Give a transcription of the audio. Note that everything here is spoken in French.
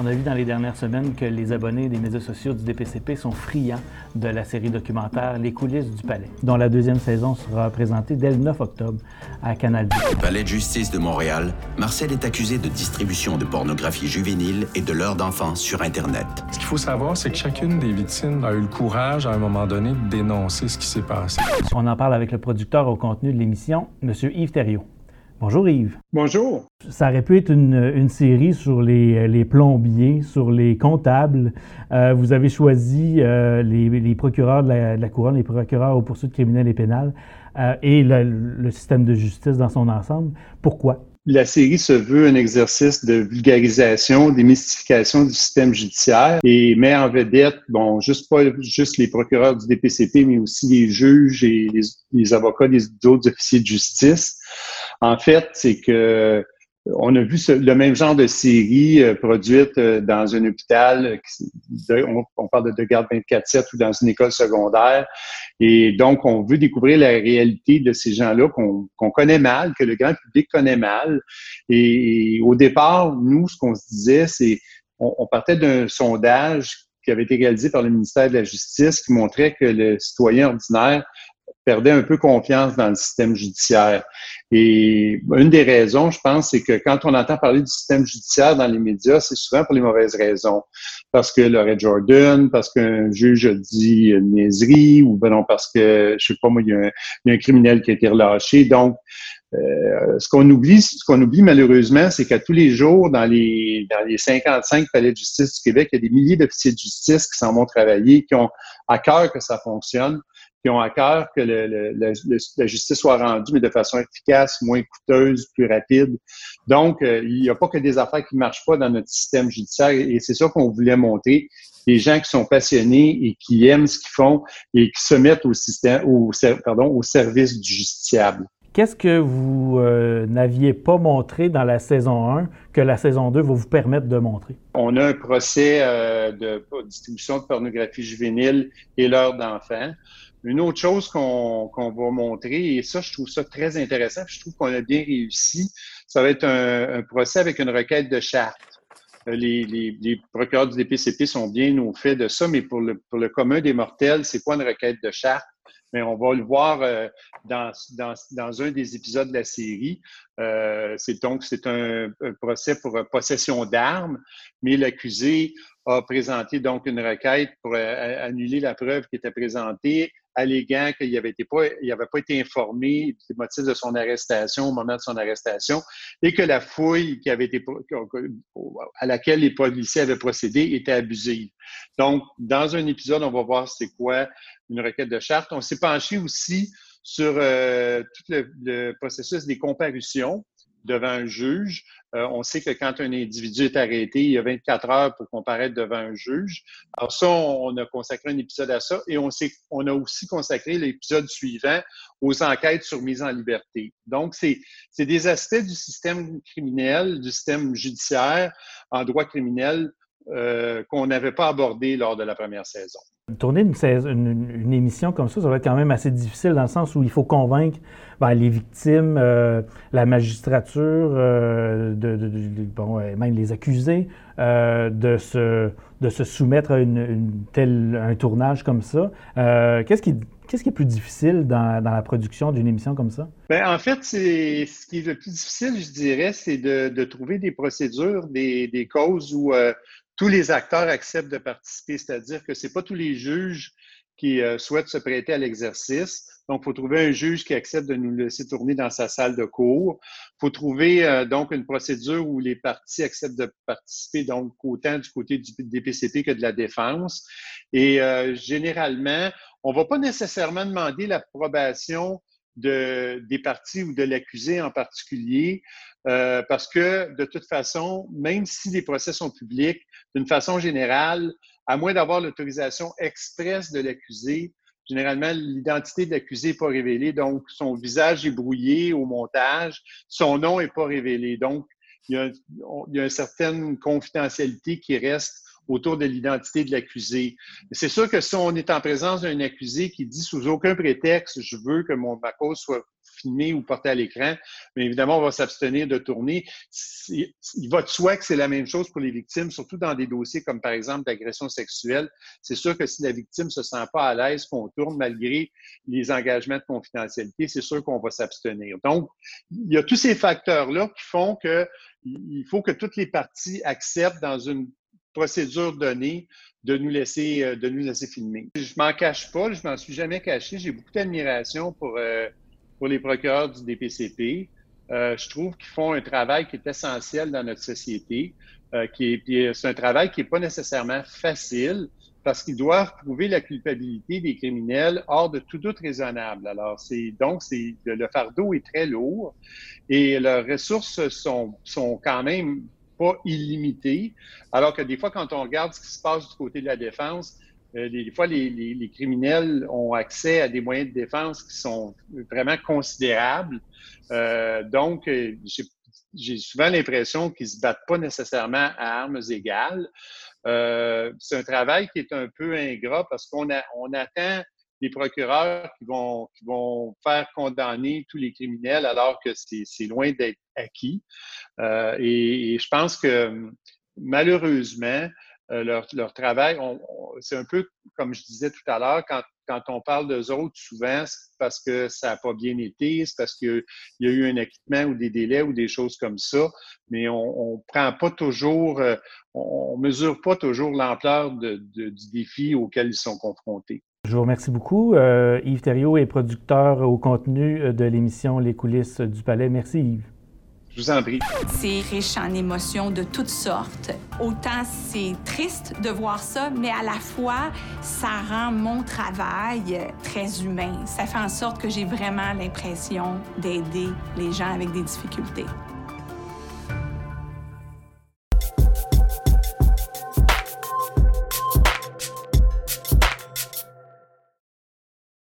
On a vu dans les dernières semaines que les abonnés des médias sociaux du DPCP sont friands de la série documentaire Les coulisses du palais, dont la deuxième saison sera présentée dès le 9 octobre à Canal 2. Au palais de justice de Montréal, Marcel est accusé de distribution de pornographie juvénile et de l'heure d'enfance sur Internet. Ce qu'il faut savoir, c'est que chacune des victimes a eu le courage, à un moment donné, de dénoncer ce qui s'est passé. On en parle avec le producteur au contenu de l'émission, M. Yves Thériault. Bonjour Yves. Bonjour. Ça aurait pu être une, une série sur les, les, plombiers, sur les comptables. Euh, vous avez choisi euh, les, les, procureurs de la, de la, Couronne, les procureurs aux poursuites criminelles et pénales euh, et le, le, système de justice dans son ensemble. Pourquoi? La série se veut un exercice de vulgarisation, démystification du système judiciaire et met en vedette, bon, juste pas juste les procureurs du DPCP, mais aussi les juges et les, les avocats des autres officiers de justice. En fait, c'est que on a vu ce, le même genre de série euh, produite euh, dans un hôpital, de, on, parle de, de garde 24-7 ou dans une école secondaire. Et donc, on veut découvrir la réalité de ces gens-là qu'on qu connaît mal, que le grand public connaît mal. Et, et au départ, nous, ce qu'on se disait, c'est on, on partait d'un sondage qui avait été réalisé par le ministère de la Justice qui montrait que le citoyen ordinaire perdait un peu confiance dans le système judiciaire. Et une des raisons, je pense, c'est que quand on entend parler du système judiciaire dans les médias, c'est souvent pour les mauvaises raisons. Parce que Lorette Jordan, parce qu'un juge a dit une niaiserie, ou ben non, parce que, je sais pas moi, il y a un, il y a un criminel qui a été relâché. Donc, euh, ce qu'on oublie, ce qu'on oublie malheureusement, c'est qu'à tous les jours, dans les, dans les 55 palais de justice du Québec, il y a des milliers d'officiers de justice qui s'en vont travailler, qui ont à cœur que ça fonctionne qui ont à cœur que le, le, le, la justice soit rendue, mais de façon efficace, moins coûteuse, plus rapide. Donc, euh, il n'y a pas que des affaires qui ne marchent pas dans notre système judiciaire et c'est ça qu'on voulait montrer. Des gens qui sont passionnés et qui aiment ce qu'ils font et qui se mettent au système, au, pardon, au service du justiciable. Qu'est-ce que vous euh, n'aviez pas montré dans la saison 1 que la saison 2 va vous permettre de montrer? On a un procès euh, de distribution de pornographie juvénile et l'heure d'enfant. Une autre chose qu'on qu va montrer, et ça, je trouve ça très intéressant, je trouve qu'on a bien réussi, ça va être un, procès avec une requête de charte. Euh, les, procureurs du DPCP sont bien au fait de ça, mais pour le, commun des mortels, c'est pas une requête de charte mais on va le voir euh, dans, un des épisodes de la série. Euh, c'est donc c'est un, procès pour possession d'armes, mais l'accusé a présenté donc une requête pour annuler la preuve qui était présentée, alléguant qu'il n'avait pas, été informé des motifs de son arrestation au moment de son arrestation et que la fouille qui avait été à laquelle les policiers avaient procédé était abusive. Donc, dans un épisode, on va voir c'est quoi une requête de charte. On s'est penché aussi sur euh, tout le, processus des comparutions devant un juge. Euh, on sait que quand un individu est arrêté, il y a 24 heures pour comparaître devant un juge. Alors ça, on, a consacré un épisode à ça et on, on a aussi consacré l'épisode suivant aux enquêtes sur mise en liberté. Donc, c'est des aspects du système criminel, du système judiciaire en droit criminel euh, qu'on n'avait pas abordé lors de la première saison. Tourner une, une, une, émission comme ça, ça va être quand même assez difficile dans le sens où il faut convaincre ben, les victimes, euh, la magistrature, euh, de, de, de, bon, même les accusés, de, se, de se soumettre à une, une telle, un tournage comme ça. Qu'est-ce qui Qu'est-ce qui est plus difficile dans, dans la production d'une émission comme ça? Bien, en fait, c'est ce qui est le plus difficile, je dirais, c'est de, de, trouver des procédures, des, des causes où euh, tous les acteurs acceptent de participer, c'est-à-dire que c'est pas tous les juges qui euh, souhaitent se prêter à l'exercice. Donc, il faut trouver un juge qui accepte de nous laisser tourner dans sa salle de cours. Il faut trouver euh, donc une procédure où les parties acceptent de participer, donc autant du côté du DPCP que de la défense. Et euh, généralement, on va pas nécessairement demander l'approbation de, des parties ou de l'accusé en particulier, euh, parce que de toute façon, même si les procès sont publics, d'une façon générale, à moins d'avoir l'autorisation expresse de l'accusé, généralement, l'identité de l'accusé n'est pas révélée, donc son visage est brouillé au montage, son nom n'est pas révélé. Donc, il y, a, il y a une certaine confidentialité qui reste autour de l'identité de l'accusé. C'est sûr que si on est en présence d'un accusé qui dit sous aucun prétexte, je veux que mon, ma cause soit filmer ou porter à l'écran, mais évidemment, on va s'abstenir de tourner. Il va de soi que c'est la même chose pour les victimes, surtout dans des dossiers comme par exemple d'agression sexuelle. C'est sûr que si la victime se sent pas à l'aise qu'on tourne malgré les engagements de confidentialité, c'est sûr qu'on va s'abstenir. Donc, il y a tous ces facteurs-là qui font que il faut que toutes les parties acceptent dans une procédure donnée de nous laisser euh, de nous laisser filmer. Je m'en cache pas, je m'en suis jamais caché. J'ai beaucoup d'admiration pour euh, pour les procureurs du DPCP. Euh, je trouve qu'ils font un travail qui est essentiel dans notre société, est c'est un travail qui est pas nécessairement facile parce qu'ils doivent prouver la culpabilité des criminels hors de tout doute raisonnable. Alors c'est donc le fardeau est très lourd et leurs ressources sont sont quand même pas illimité, alors que des fois, quand on regarde ce qui se passe du côté de la défense, euh, des fois, les, criminels ont accès à des moyens de défense qui sont vraiment considérables. Euh, donc, euh, j'ai souvent l'impression qu'ils se battent pas nécessairement à armes égales. C'est un travail qui est un peu ingrat parce qu'on on attend des procureurs qui vont, qui vont faire condamner tous les criminels alors que c'est loin d'être acquis. Euh, et, je pense que malheureusement, euh, leur, leur, travail, c'est un peu comme je disais tout à l'heure, quand, quand on parle d'eux autres, souvent, c'est parce que ça n'a pas bien été, c'est parce qu'il y a eu un acquittement ou des délais ou des choses comme ça, mais on ne prend pas toujours, euh, on, mesure pas toujours l'ampleur de, du défi auquel ils sont confrontés. Je vous remercie beaucoup. Euh, Yves Thériault est producteur au contenu euh, de l'émission Les coulisses du palais. Merci Yves. Je vous en prie. C'est riche en émotions de toutes sortes. Autant c'est triste de voir ça, mais à la fois, ça rend mon travail très humain. Ça fait en sorte que j'ai vraiment l'impression d'aider les gens avec des difficultés.